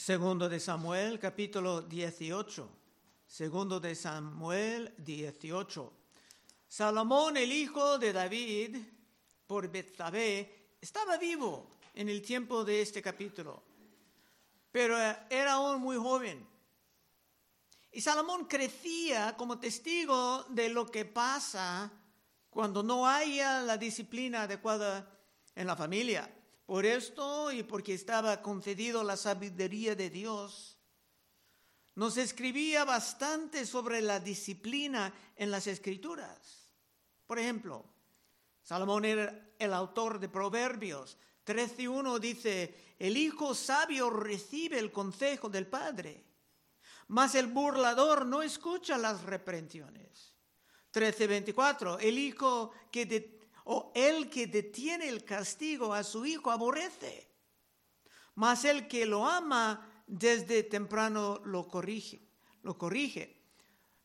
Segundo de Samuel, capítulo 18. Segundo de Samuel 18. Salomón, el hijo de David, por Betsabé, estaba vivo en el tiempo de este capítulo, pero era aún muy joven. Y Salomón crecía como testigo de lo que pasa cuando no haya la disciplina adecuada en la familia. Por esto y porque estaba concedido la sabiduría de Dios, nos escribía bastante sobre la disciplina en las escrituras. Por ejemplo, Salomón era el autor de Proverbios 13.1 dice, el hijo sabio recibe el consejo del padre, mas el burlador no escucha las reprensiones. 13.24, el hijo que o el que detiene el castigo a su hijo aborrece, mas el que lo ama desde temprano lo corrige, lo corrige.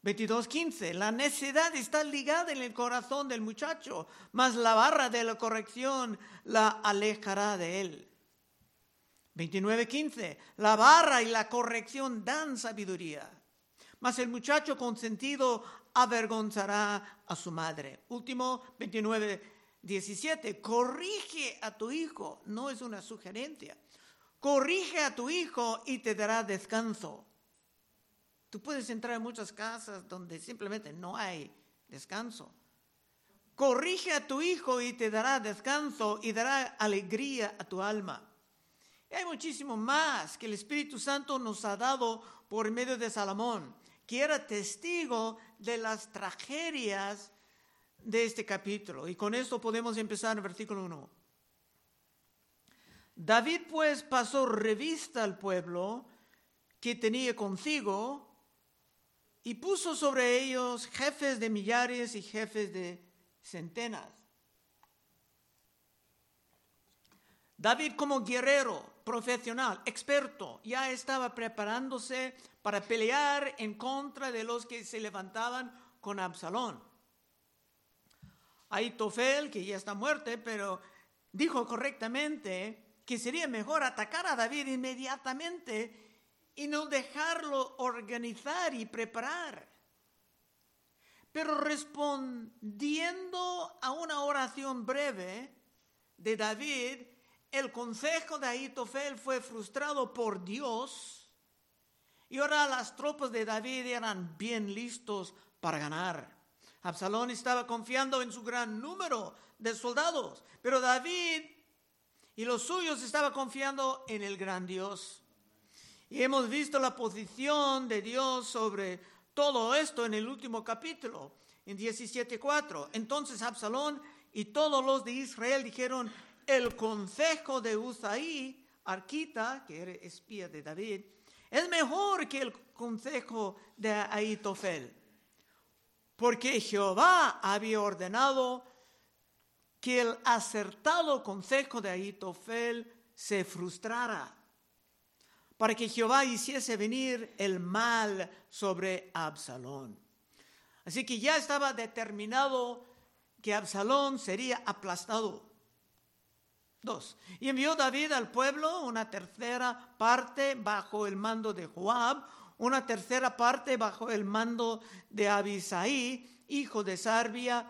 22.15, la necedad está ligada en el corazón del muchacho, mas la barra de la corrección la alejará de él. 29.15, la barra y la corrección dan sabiduría, mas el muchacho consentido avergonzará a su madre. Último, 29, 17, corrige a tu hijo, no es una sugerencia. Corrige a tu hijo y te dará descanso. Tú puedes entrar en muchas casas donde simplemente no hay descanso. Corrige a tu hijo y te dará descanso y dará alegría a tu alma. Y hay muchísimo más que el Espíritu Santo nos ha dado por medio de Salomón, que era testigo de las tragedias de este capítulo. Y con esto podemos empezar el versículo 1. David pues pasó revista al pueblo que tenía consigo y puso sobre ellos jefes de millares y jefes de centenas. David como guerrero profesional, experto, ya estaba preparándose para pelear en contra de los que se levantaban con Absalón. Aitofel, que ya está muerto, pero dijo correctamente que sería mejor atacar a David inmediatamente y no dejarlo organizar y preparar. Pero respondiendo a una oración breve de David, el consejo de Aitofel fue frustrado por Dios y ahora las tropas de David eran bien listos para ganar. Absalón estaba confiando en su gran número de soldados, pero David y los suyos estaban confiando en el gran Dios. Y hemos visto la posición de Dios sobre todo esto en el último capítulo, en 17.4. Entonces Absalón y todos los de Israel dijeron, el consejo de Usaí, Arquita, que era espía de David, es mejor que el consejo de Aitofel porque Jehová había ordenado que el acertado consejo de Ahitofel se frustrara, para que Jehová hiciese venir el mal sobre Absalón. Así que ya estaba determinado que Absalón sería aplastado. Y envió David al pueblo una tercera parte bajo el mando de Joab, una tercera parte bajo el mando de Abisaí, hijo de Sarbia,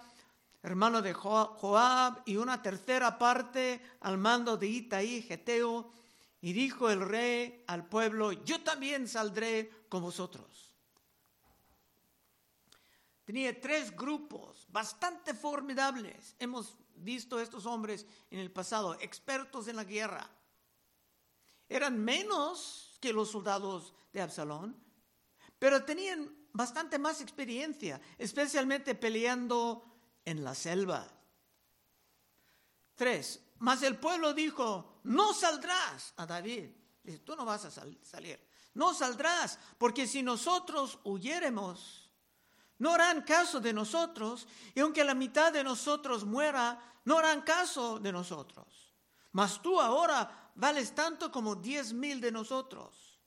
hermano de Joab, y una tercera parte al mando de Itaí, Geteo. Y dijo el rey al pueblo, yo también saldré con vosotros. Tenía tres grupos bastante formidables. Hemos visto estos hombres en el pasado, expertos en la guerra. Eran menos que los soldados de Absalón, pero tenían bastante más experiencia, especialmente peleando en la selva. Tres, mas el pueblo dijo, no saldrás a David. Dice, tú no vas a salir. No saldrás, porque si nosotros huyéremos, no harán caso de nosotros, y aunque la mitad de nosotros muera, no harán caso de nosotros. Mas tú ahora vales tanto como diez mil de nosotros.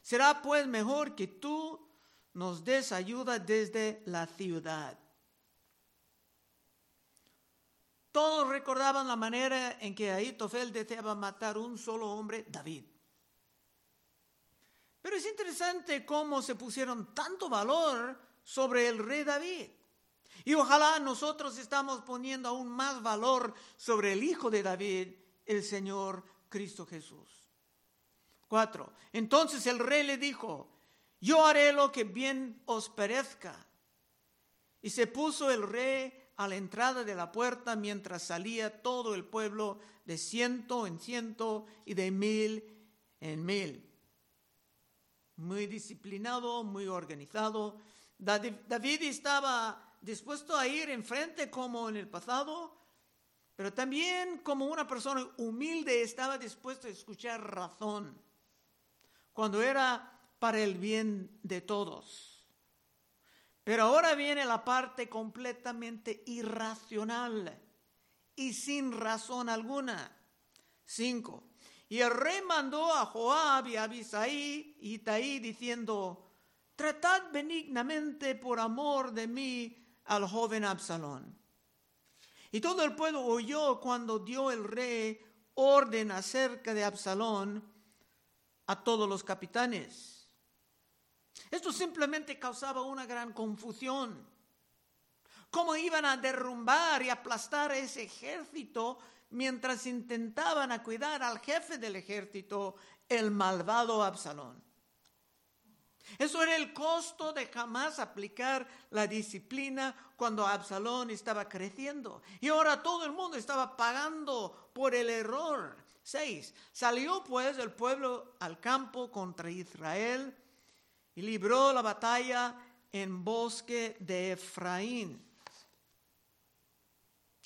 Será pues mejor que tú nos des ayuda desde la ciudad. Todos recordaban la manera en que Ahitofel deseaba matar un solo hombre, David. es interesante cómo se pusieron tanto valor sobre el rey David. Y ojalá nosotros estamos poniendo aún más valor sobre el Hijo de David, el Señor Cristo Jesús. Cuatro. Entonces el rey le dijo, yo haré lo que bien os parezca. Y se puso el rey a la entrada de la puerta mientras salía todo el pueblo de ciento en ciento y de mil en mil. Muy disciplinado, muy organizado. David estaba dispuesto a ir enfrente como en el pasado, pero también como una persona humilde estaba dispuesto a escuchar razón cuando era para el bien de todos. Pero ahora viene la parte completamente irracional y sin razón alguna. Cinco. Y el rey mandó a Joab y a Abisai y Itaí diciendo, tratad benignamente por amor de mí al joven Absalón. Y todo el pueblo oyó cuando dio el rey orden acerca de Absalón a todos los capitanes. Esto simplemente causaba una gran confusión. ¿Cómo iban a derrumbar y aplastar ese ejército mientras intentaban a cuidar al jefe del ejército, el malvado Absalón? Eso era el costo de jamás aplicar la disciplina cuando Absalón estaba creciendo. Y ahora todo el mundo estaba pagando por el error. 6. Salió pues el pueblo al campo contra Israel y libró la batalla en bosque de Efraín.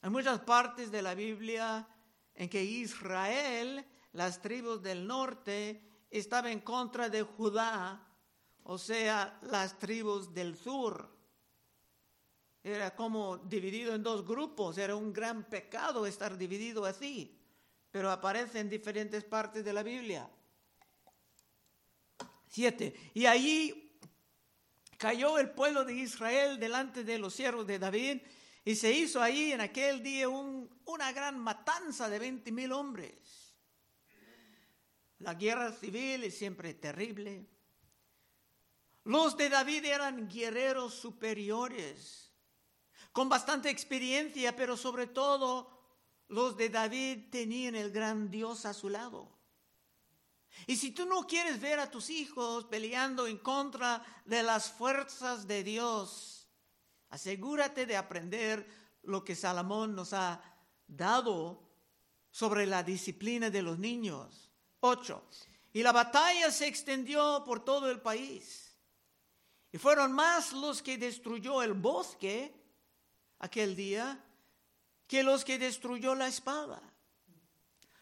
Hay muchas partes de la Biblia en que Israel, las tribus del norte, estaba en contra de Judá, o sea, las tribus del sur. Era como dividido en dos grupos, era un gran pecado estar dividido así pero aparece en diferentes partes de la Biblia. Siete. Y allí cayó el pueblo de Israel delante de los siervos de David y se hizo ahí en aquel día una gran matanza de veinte mil hombres. La guerra civil es siempre terrible. Los de David eran guerreros superiores, con bastante experiencia, pero sobre todo los de David tenían el gran Dios a su lado. Y si tú no quieres ver a tus hijos peleando en contra de las fuerzas de Dios, asegúrate de aprender lo que Salomón nos ha dado sobre la disciplina de los niños. 8. Y la batalla se extendió por todo el país. Y fueron más los que destruyó el bosque aquel día que los que destruyó la espada.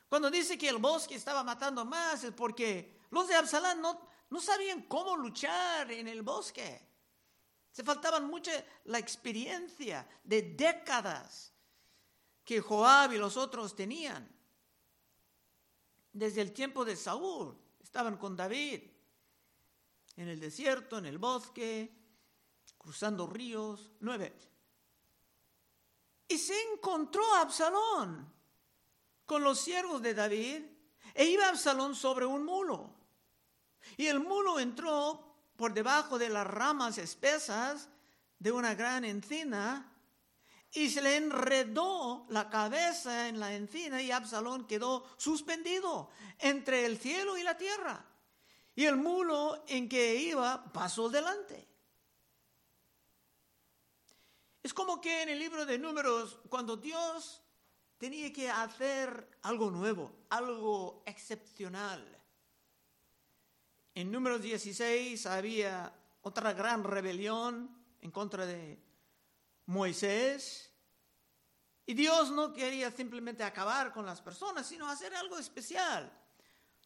Cuando dice que el bosque estaba matando más es porque los de Absalán no, no sabían cómo luchar en el bosque. Se faltaban mucha la experiencia de décadas que Joab y los otros tenían. Desde el tiempo de Saúl estaban con David en el desierto, en el bosque, cruzando ríos. Nueve. Y se encontró Absalón con los siervos de David e iba Absalón sobre un mulo. Y el mulo entró por debajo de las ramas espesas de una gran encina y se le enredó la cabeza en la encina y Absalón quedó suspendido entre el cielo y la tierra. Y el mulo en que iba pasó delante. Es como que en el libro de números, cuando Dios tenía que hacer algo nuevo, algo excepcional. En números 16 había otra gran rebelión en contra de Moisés. Y Dios no quería simplemente acabar con las personas, sino hacer algo especial.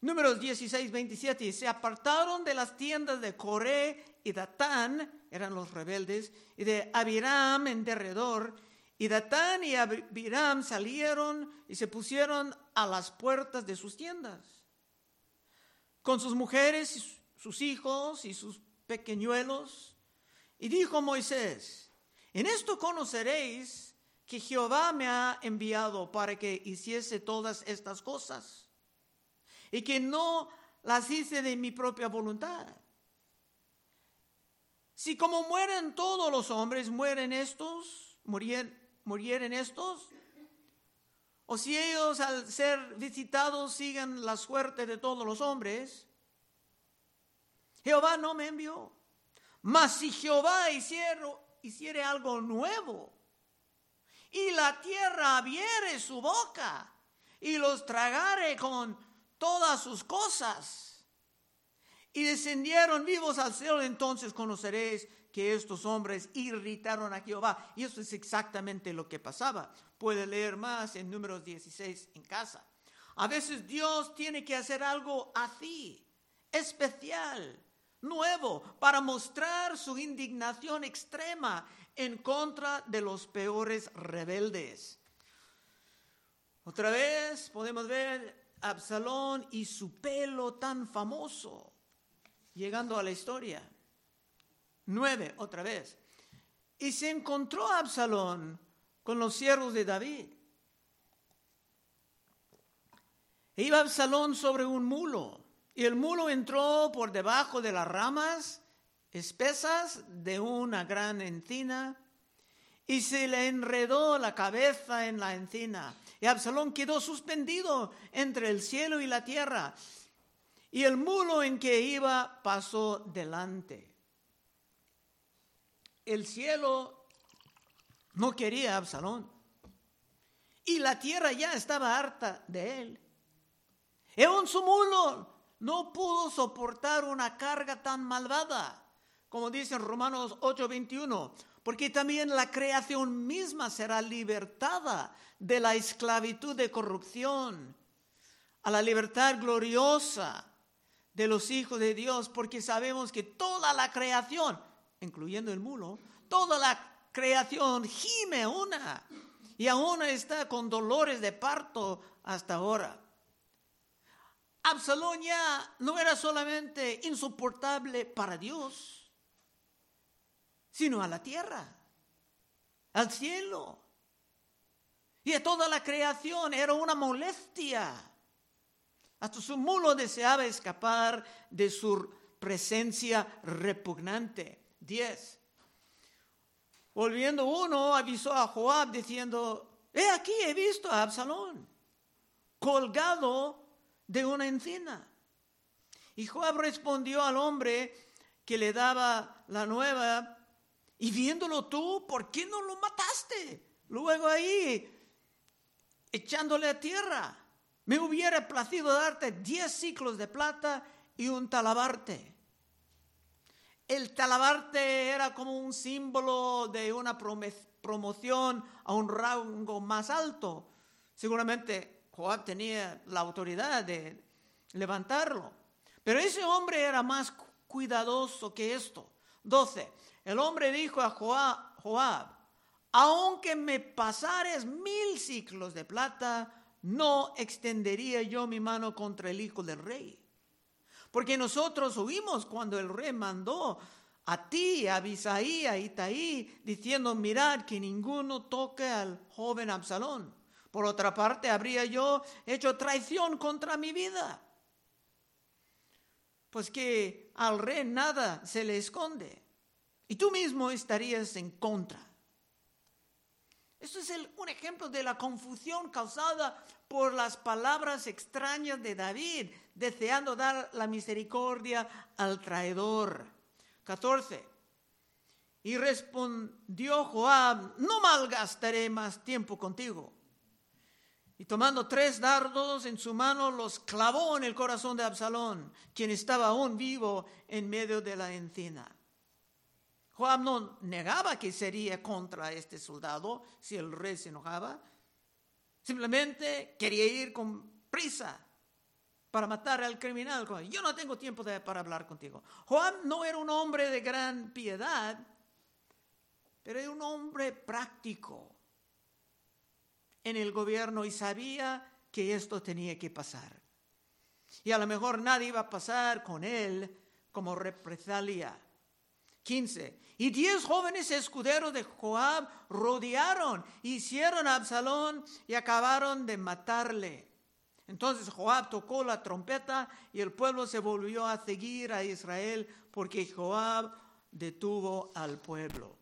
Números 16, 27. Y se apartaron de las tiendas de Coré y Datán eran los rebeldes, y de Abiram en derredor. Y Datán y Abiram salieron y se pusieron a las puertas de sus tiendas, con sus mujeres, sus hijos y sus pequeñuelos. Y dijo Moisés, en esto conoceréis que Jehová me ha enviado para que hiciese todas estas cosas, y que no las hice de mi propia voluntad. Si como mueren todos los hombres, mueren estos, murieren, estos, o si ellos al ser visitados siguen la suerte de todos los hombres, Jehová no me envió. Mas si Jehová hiciera, hiciere algo nuevo y la tierra abriere su boca y los tragare con todas sus cosas y descendieron vivos al cielo, entonces conoceréis que estos hombres irritaron a Jehová. Y eso es exactamente lo que pasaba. Puede leer más en números 16 en casa. A veces Dios tiene que hacer algo así, especial, nuevo, para mostrar su indignación extrema en contra de los peores rebeldes. Otra vez podemos ver Absalón y su pelo tan famoso, llegando a la historia. Nueve, otra vez. Y se encontró Absalón con los siervos de David. E iba Absalón sobre un mulo, y el mulo entró por debajo de las ramas espesas de una gran encina, y se le enredó la cabeza en la encina. Y Absalón quedó suspendido entre el cielo y la tierra. Y el mulo en que iba pasó delante. El cielo no quería a Absalón. Y la tierra ya estaba harta de él. Y su mulo no pudo soportar una carga tan malvada, como dice en Romanos 8:21 porque también la creación misma será libertada de la esclavitud de corrupción a la libertad gloriosa de los hijos de Dios, porque sabemos que toda la creación, incluyendo el mulo, toda la creación gime una y aún está con dolores de parto hasta ahora. Absalón ya no era solamente insoportable para Dios, sino a la tierra, al cielo. Y a toda la creación era una molestia. Hasta su mulo deseaba escapar de su presencia repugnante. Diez. Volviendo uno, avisó a Joab diciendo, he aquí he visto a Absalón colgado de una encina. Y Joab respondió al hombre que le daba la nueva, y viéndolo tú, ¿por qué no lo mataste? Luego ahí, echándole a tierra. Me hubiera placido darte diez ciclos de plata y un talabarte. El talabarte era como un símbolo de una promoción a un rango más alto. Seguramente Joab tenía la autoridad de levantarlo. Pero ese hombre era más cuidadoso que esto. 12. El hombre dijo a Joab, aunque me pasares mil ciclos de plata, no extendería yo mi mano contra el hijo del rey. Porque nosotros oímos cuando el rey mandó a ti, a Abisaí, a Itaí, diciendo, mirad que ninguno toque al joven Absalón. Por otra parte, habría yo hecho traición contra mi vida. Pues que al rey nada se le esconde y tú mismo estarías en contra. Esto es un ejemplo de la confusión causada por las palabras extrañas de David, deseando dar la misericordia al traidor. 14. Y respondió Joab, no malgastaré más tiempo contigo. Y tomando tres dardos en su mano, los clavó en el corazón de Absalón, quien estaba aún vivo en medio de la encina. Joab no negaba que sería contra este soldado si el rey se enojaba. Simplemente quería ir con prisa para matar al criminal. Yo no tengo tiempo para hablar contigo. Joab no era un hombre de gran piedad, pero era un hombre práctico en el gobierno y sabía que esto tenía que pasar. Y a lo mejor nadie iba a pasar con él como represalia. 15. Y diez jóvenes escuderos de Joab rodearon, hicieron a Absalón y acabaron de matarle. Entonces Joab tocó la trompeta y el pueblo se volvió a seguir a Israel porque Joab detuvo al pueblo.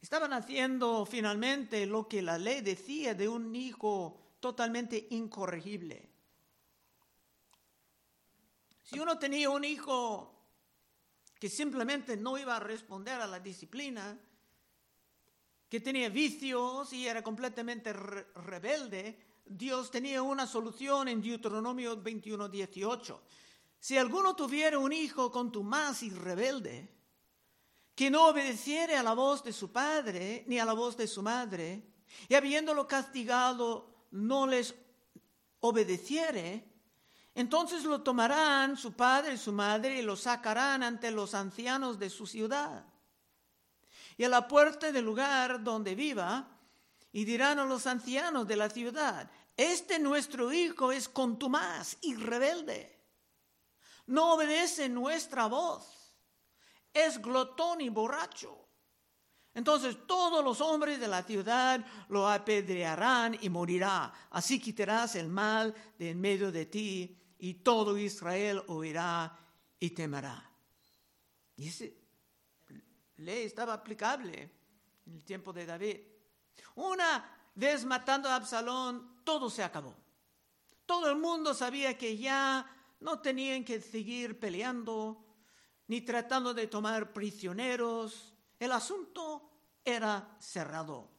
Estaban haciendo finalmente lo que la ley decía de un hijo totalmente incorregible. Si uno tenía un hijo que simplemente no iba a responder a la disciplina, que tenía vicios y era completamente rebelde, Dios tenía una solución en Deuteronomio 21, 18. Si alguno tuviera un hijo con más y rebelde, que no obedeciere a la voz de su padre ni a la voz de su madre, y habiéndolo castigado no les obedeciere, entonces lo tomarán su padre y su madre y lo sacarán ante los ancianos de su ciudad. Y a la puerta del lugar donde viva, y dirán a los ancianos de la ciudad, este nuestro hijo es contumaz y rebelde. No obedece nuestra voz. Es glotón y borracho. Entonces todos los hombres de la ciudad lo apedrearán y morirá. Así quitarás el mal de en medio de ti y todo Israel oirá y temerá. Y esa ley estaba aplicable en el tiempo de David. Una vez matando a Absalón, todo se acabó. Todo el mundo sabía que ya no tenían que seguir peleando ni tratando de tomar prisioneros. El asunto era cerrado.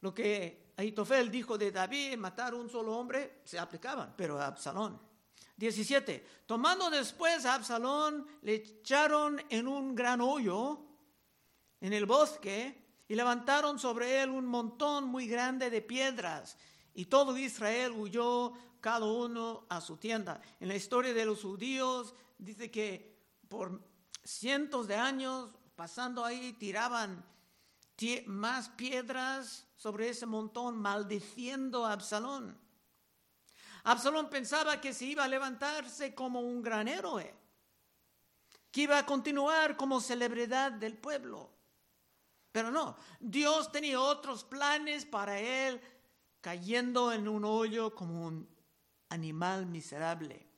Lo que Aitofel dijo de David matar un solo hombre, se aplicaban, pero a Absalón. 17. Tomando después a Absalón, le echaron en un gran hoyo en el bosque y levantaron sobre él un montón muy grande de piedras. Y todo Israel huyó cada uno a su tienda. En la historia de los judíos dice que por cientos de años pasando ahí tiraban más piedras sobre ese montón, maldiciendo a Absalón. Absalón pensaba que se iba a levantarse como un gran héroe, que iba a continuar como celebridad del pueblo. Pero no, Dios tenía otros planes para él, cayendo en un hoyo como un animal miserable.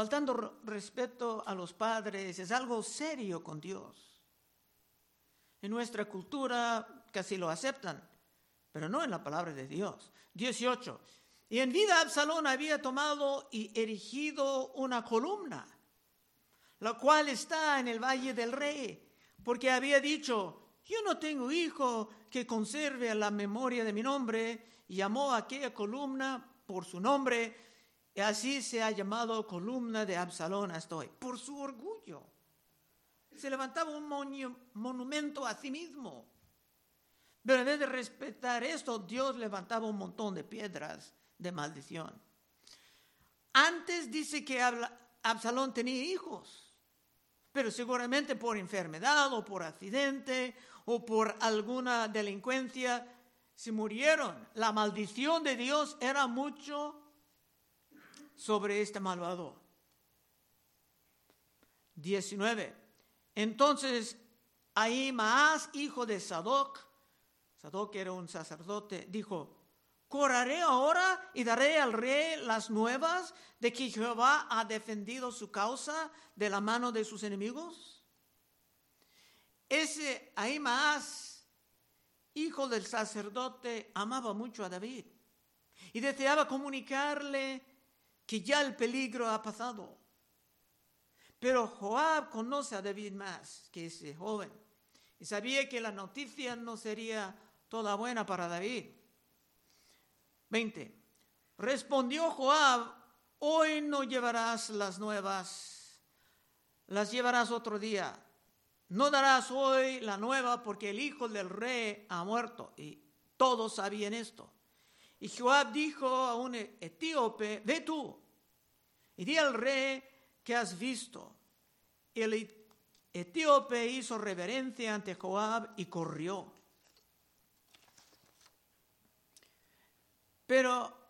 Faltando respeto a los padres es algo serio con Dios. En nuestra cultura casi lo aceptan, pero no en la palabra de Dios. 18. Y en vida Absalón había tomado y erigido una columna, la cual está en el valle del rey, porque había dicho, yo no tengo hijo que conserve la memoria de mi nombre, y llamó a aquella columna por su nombre, y así se ha llamado columna de Absalón hasta hoy, por su orgullo. Se levantaba un monumento a sí mismo. Pero en vez de respetar esto, Dios levantaba un montón de piedras de maldición. Antes dice que Absalón tenía hijos, pero seguramente por enfermedad o por accidente o por alguna delincuencia se murieron. La maldición de Dios era mucho sobre este malvado. 19. Entonces, ahí Maas, hijo de Sadoc, Sadoc era un sacerdote, dijo, correré ahora y daré al rey las nuevas de que Jehová ha defendido su causa de la mano de sus enemigos. Ese Maas, hijo del sacerdote, amaba mucho a David y deseaba comunicarle que ya el peligro ha pasado. Pero Joab conoce a David más que ese joven y sabía que la noticia no sería toda buena para David. 20. Respondió Joab, hoy no llevarás las nuevas, las llevarás otro día. No darás hoy la nueva porque el hijo del rey ha muerto. Y todos sabían esto. Y Joab dijo a un etíope, ve tú y di al rey que has visto. El etíope hizo reverencia ante Joab y corrió. Pero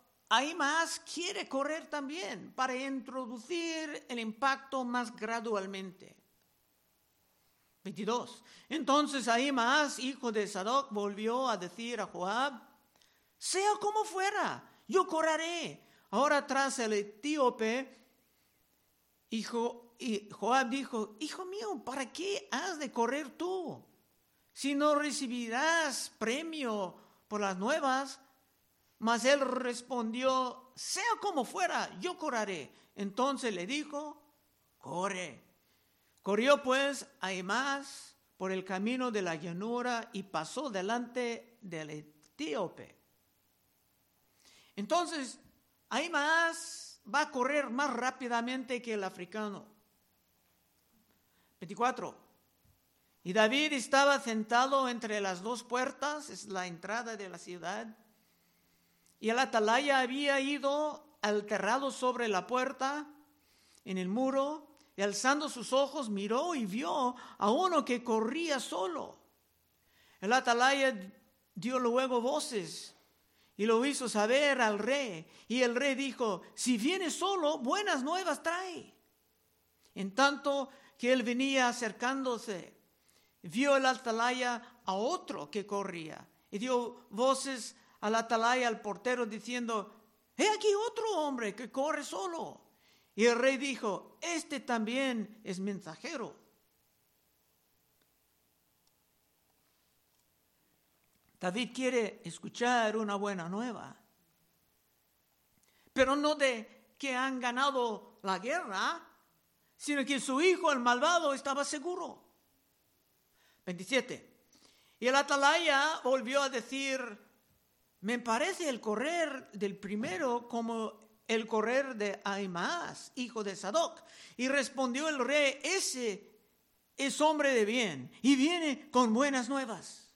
más quiere correr también para introducir el impacto más gradualmente. 22. Entonces más hijo de Sadoc, volvió a decir a Joab, sea como fuera, yo correré. Ahora tras el etíope, hijo, y Joab dijo, hijo mío, ¿para qué has de correr tú? Si no recibirás premio por las nuevas. Mas él respondió, sea como fuera, yo correré. Entonces le dijo, corre. Corrió pues Aimás por el camino de la llanura y pasó delante del etíope. Entonces, Aimás va a correr más rápidamente que el africano. 24. Y David estaba sentado entre las dos puertas, es la entrada de la ciudad, y el atalaya había ido alterrado sobre la puerta, en el muro, y alzando sus ojos miró y vio a uno que corría solo. El atalaya dio luego voces y lo hizo saber al rey. Y el rey dijo, si viene solo, buenas nuevas trae. En tanto que él venía acercándose, vio el atalaya a otro que corría y dio voces al atalaya, al portero, diciendo, he aquí otro hombre que corre solo. Y el rey dijo, este también es mensajero. David quiere escuchar una buena nueva, pero no de que han ganado la guerra, sino que su hijo, el malvado, estaba seguro. 27. Y el atalaya volvió a decir, me parece el correr del primero como el correr de Ahimaas, hijo de Sadoc. Y respondió el rey, ese es hombre de bien y viene con buenas nuevas.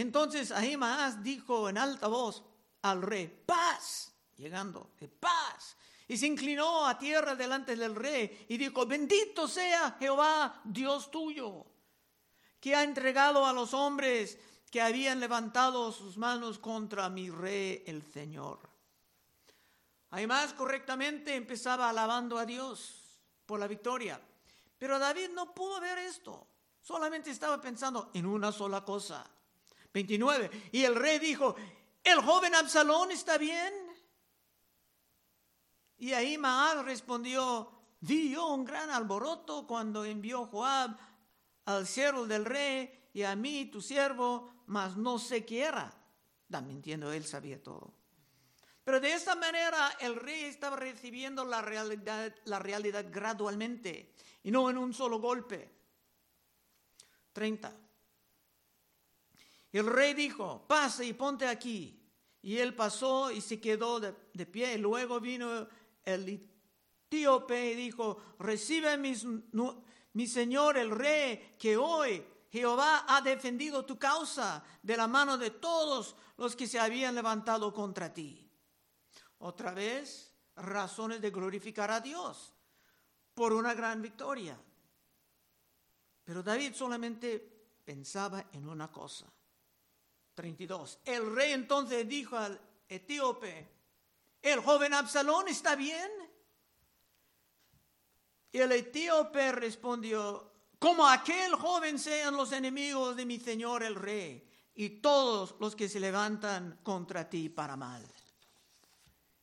Entonces Ahimaas dijo en alta voz al rey, paz, llegando, paz. Y se inclinó a tierra delante del rey y dijo, bendito sea Jehová, Dios tuyo, que ha entregado a los hombres que habían levantado sus manos contra mi rey el Señor. Además, correctamente empezaba alabando a Dios por la victoria. Pero David no pudo ver esto. Solamente estaba pensando en una sola cosa. 29. Y el rey dijo, ¿el joven Absalón está bien? Y ahí respondió, vi un gran alboroto cuando envió Joab al siervo del rey y a mí, tu siervo, mas no sé qué era. Da mintiendo, él sabía todo. Pero de esta manera el rey estaba recibiendo la realidad, la realidad gradualmente y no en un solo golpe. 30. El rey dijo, pase y ponte aquí. Y él pasó y se quedó de, pie. Luego vino el etíope y dijo, recibe mi señor el rey, que hoy Jehová ha defendido tu causa de la mano de todos los que se habían levantado contra ti. Otra vez, razones de glorificar a Dios por una gran victoria. Pero David solamente pensaba en una cosa. 32. El rey entonces dijo al etíope, ¿el joven Absalón está bien? Y el etíope respondió, como aquel joven sean los enemigos de mi Señor el Rey y todos los que se levantan contra ti para mal.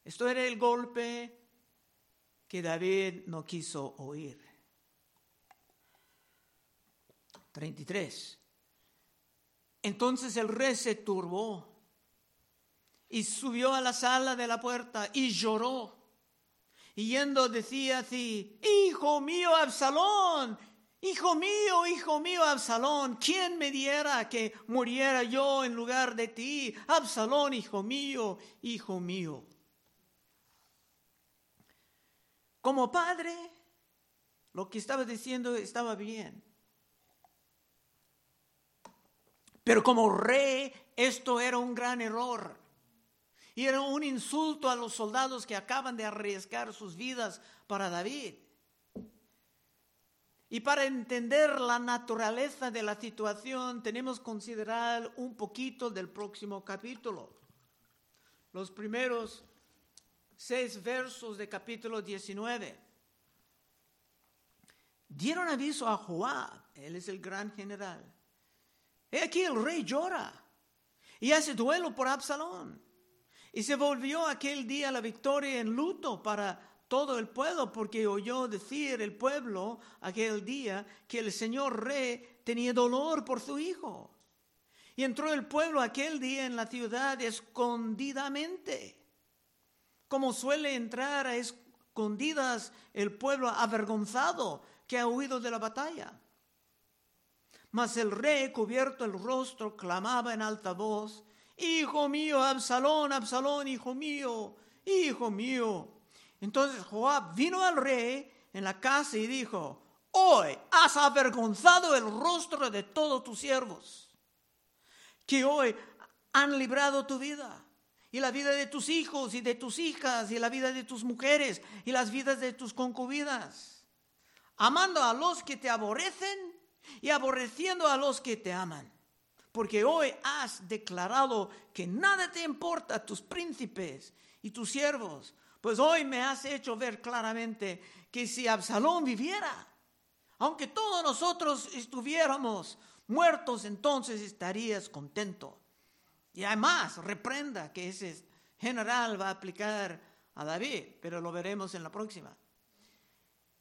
Esto era el golpe que David no quiso oír. 33. Entonces el rey se turbó y subió a la sala de la puerta y lloró. Y yendo decía así, Hijo mío Absalón, Hijo mío, hijo mío, Absalón, ¿quién me diera que muriera yo en lugar de ti? Absalón, hijo mío, hijo mío. Como padre, lo que estaba diciendo estaba bien. Pero como rey, esto era un gran error. Y era un insulto a los soldados que acaban de arriesgar sus vidas para David. Y para entender la naturaleza de la situación tenemos que considerar un poquito del próximo capítulo. Los primeros seis versos de capítulo 19. Dieron aviso a Joab, él es el gran general. He aquí el rey llora y hace duelo por Absalón. Y se volvió aquel día la victoria en luto para todo el pueblo, porque oyó decir el pueblo aquel día que el señor rey tenía dolor por su hijo. Y entró el pueblo aquel día en la ciudad escondidamente, como suele entrar a escondidas el pueblo avergonzado que ha huido de la batalla. Mas el rey, cubierto el rostro, clamaba en alta voz, Hijo mío, Absalón, Absalón, hijo mío, hijo mío. Entonces Joab vino al rey en la casa y dijo, Hoy has avergonzado el rostro de todos tus siervos, que hoy han librado tu vida y la vida de tus hijos y de tus hijas y la vida de tus mujeres y las vidas de tus concubinas, amando a los que te aborrecen y aborreciendo a los que te aman porque hoy has declarado que nada te importa a tus príncipes y tus siervos, pues hoy me has hecho ver claramente que si Absalón viviera, aunque todos nosotros estuviéramos muertos, entonces estarías contento. Y además, reprenda que ese general va a aplicar a David, pero lo veremos en la próxima.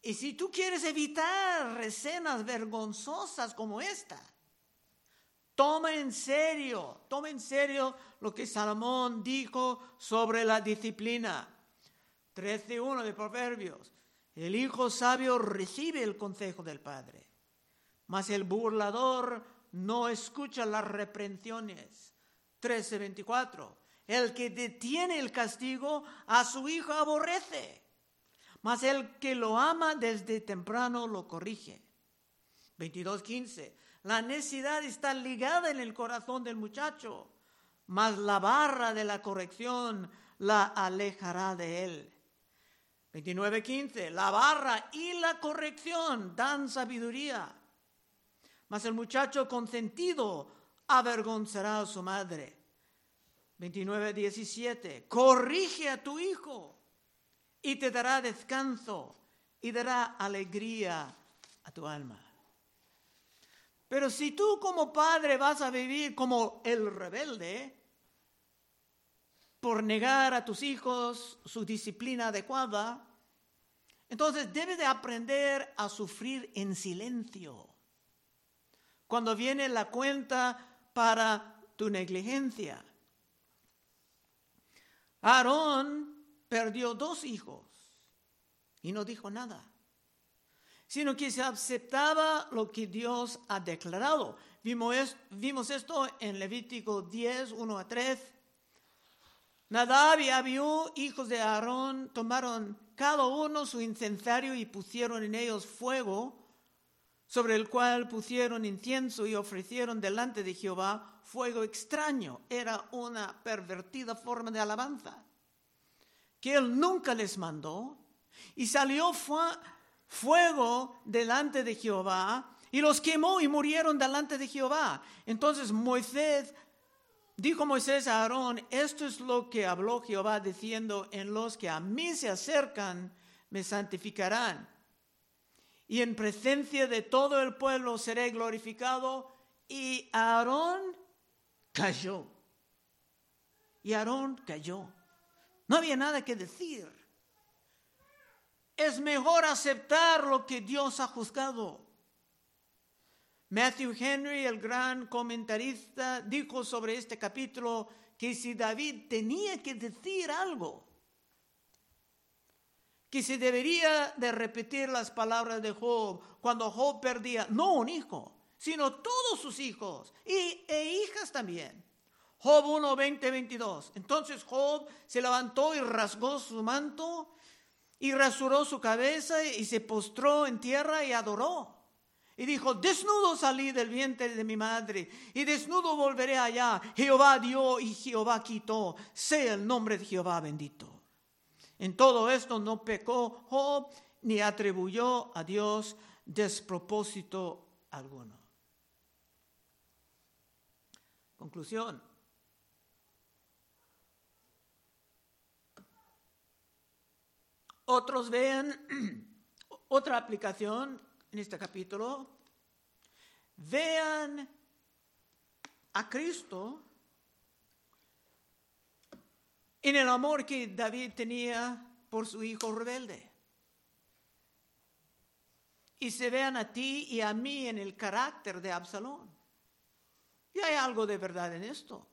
Y si tú quieres evitar escenas vergonzosas como esta, Toma en serio, toma en serio lo que Salomón dijo sobre la disciplina. 13.1 de Proverbios. El hijo sabio recibe el consejo del padre, mas el burlador no escucha las reprensiones. 13.24. El que detiene el castigo a su hijo aborrece, mas el que lo ama desde temprano lo corrige. 22.15 la necesidad está ligada en el corazón del muchacho, mas la barra de la corrección la alejará de él. 29.15. La barra y la corrección dan sabiduría, mas el muchacho consentido avergonzará a su madre. 29.17. Corrige a tu hijo y te dará descanso y dará alegría a tu alma. Pero si tú como padre vas a vivir como el rebelde, por negar a tus hijos su disciplina adecuada, entonces debes de aprender a sufrir en silencio. Cuando viene la cuenta para tu negligencia. Aarón perdió dos hijos y no dijo nada sino que se aceptaba lo que Dios ha declarado. Vimos, esto en Levítico 10, 1 a 3. Nadab y Abiú, hijos de Aarón, tomaron cada uno su incensario y pusieron en ellos fuego, sobre el cual pusieron incienso y ofrecieron delante de Jehová fuego extraño. Era una pervertida forma de alabanza que él nunca les mandó. Y salió fuego delante de Jehová y los quemó y murieron delante de Jehová. Entonces Moisés, dijo Moisés a Aarón, esto es lo que habló Jehová diciendo, en los que a mí se acercan, me santificarán. Y en presencia de todo el pueblo seré glorificado. Y Aarón cayó. Y Aarón cayó. No había nada que decir. Es mejor aceptar lo que Dios ha juzgado. Matthew Henry, el gran comentarista, dijo sobre este capítulo que si David tenía que decir algo, que se debería de repetir las palabras de Job cuando Job perdía no un hijo, sino todos sus hijos y, e hijas también. Job 1, 20, 22. Entonces Job se levantó y rasgó su manto y rasuró su cabeza y se postró en tierra y adoró. Y dijo, desnudo salí del vientre de mi madre y desnudo volveré allá. Jehová dio y Jehová quitó. Sea el nombre de Jehová bendito. En todo esto no pecó Job ni atribuyó a Dios despropósito alguno. Conclusión. Otros vean otra aplicación en este capítulo. Vean a Cristo en el amor que David tenía por su hijo rebelde. Y se vean a ti y a mí en el carácter de Absalón. Y hay algo de verdad en esto.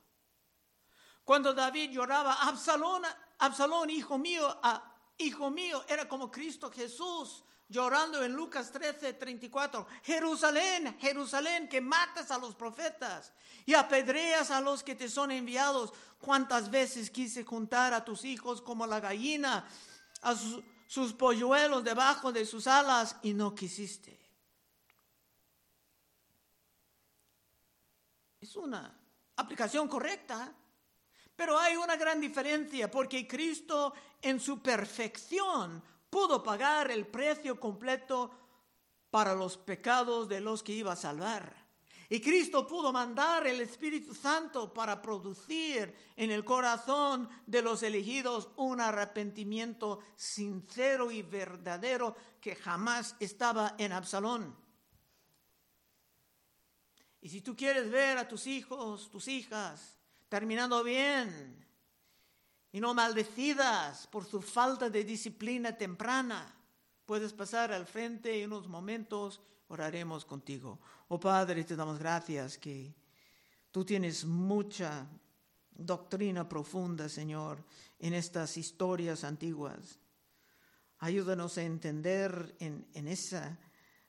Cuando David lloraba, Absalón, Absalón, hijo mío, ah, hijo mío, era como Cristo Jesús llorando en Lucas 13, 34. Jerusalén, Jerusalén, que matas a los profetas y apedreas a los que te son enviados. ¿Cuántas veces quise juntar a tus hijos como la gallina a sus polluelos debajo de sus alas y no quisiste? Es una aplicación correcta, pero hay una gran diferencia porque Cristo en su perfección pudo pagar el precio completo para los pecados de los que iba a salvar. Y Cristo pudo mandar el Espíritu Santo para producir en el corazón de los elegidos un arrepentimiento sincero y verdadero que jamás estaba en Absalón. Y si tú quieres ver a tus hijos, tus hijas, terminando bien, y no maldecidas por su falta de disciplina temprana. Puedes pasar al frente y en unos momentos oraremos contigo. Oh Padre, te damos gracias que tú tienes mucha doctrina profunda, Señor, en estas historias antiguas. Ayúdanos a entender en, en esa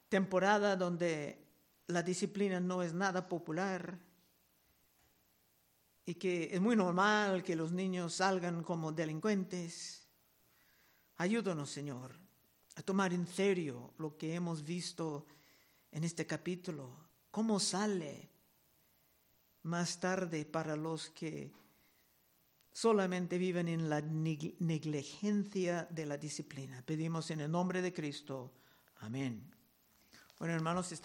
temporada donde la disciplina no es nada popular, y que es muy normal que los niños salgan como delincuentes. Ayúdanos, Señor, a tomar en serio lo que hemos visto en este capítulo, cómo sale más tarde para los que solamente viven en la negligencia de la disciplina. Pedimos en el nombre de Cristo. Amén. Bueno, hermanos, estaremos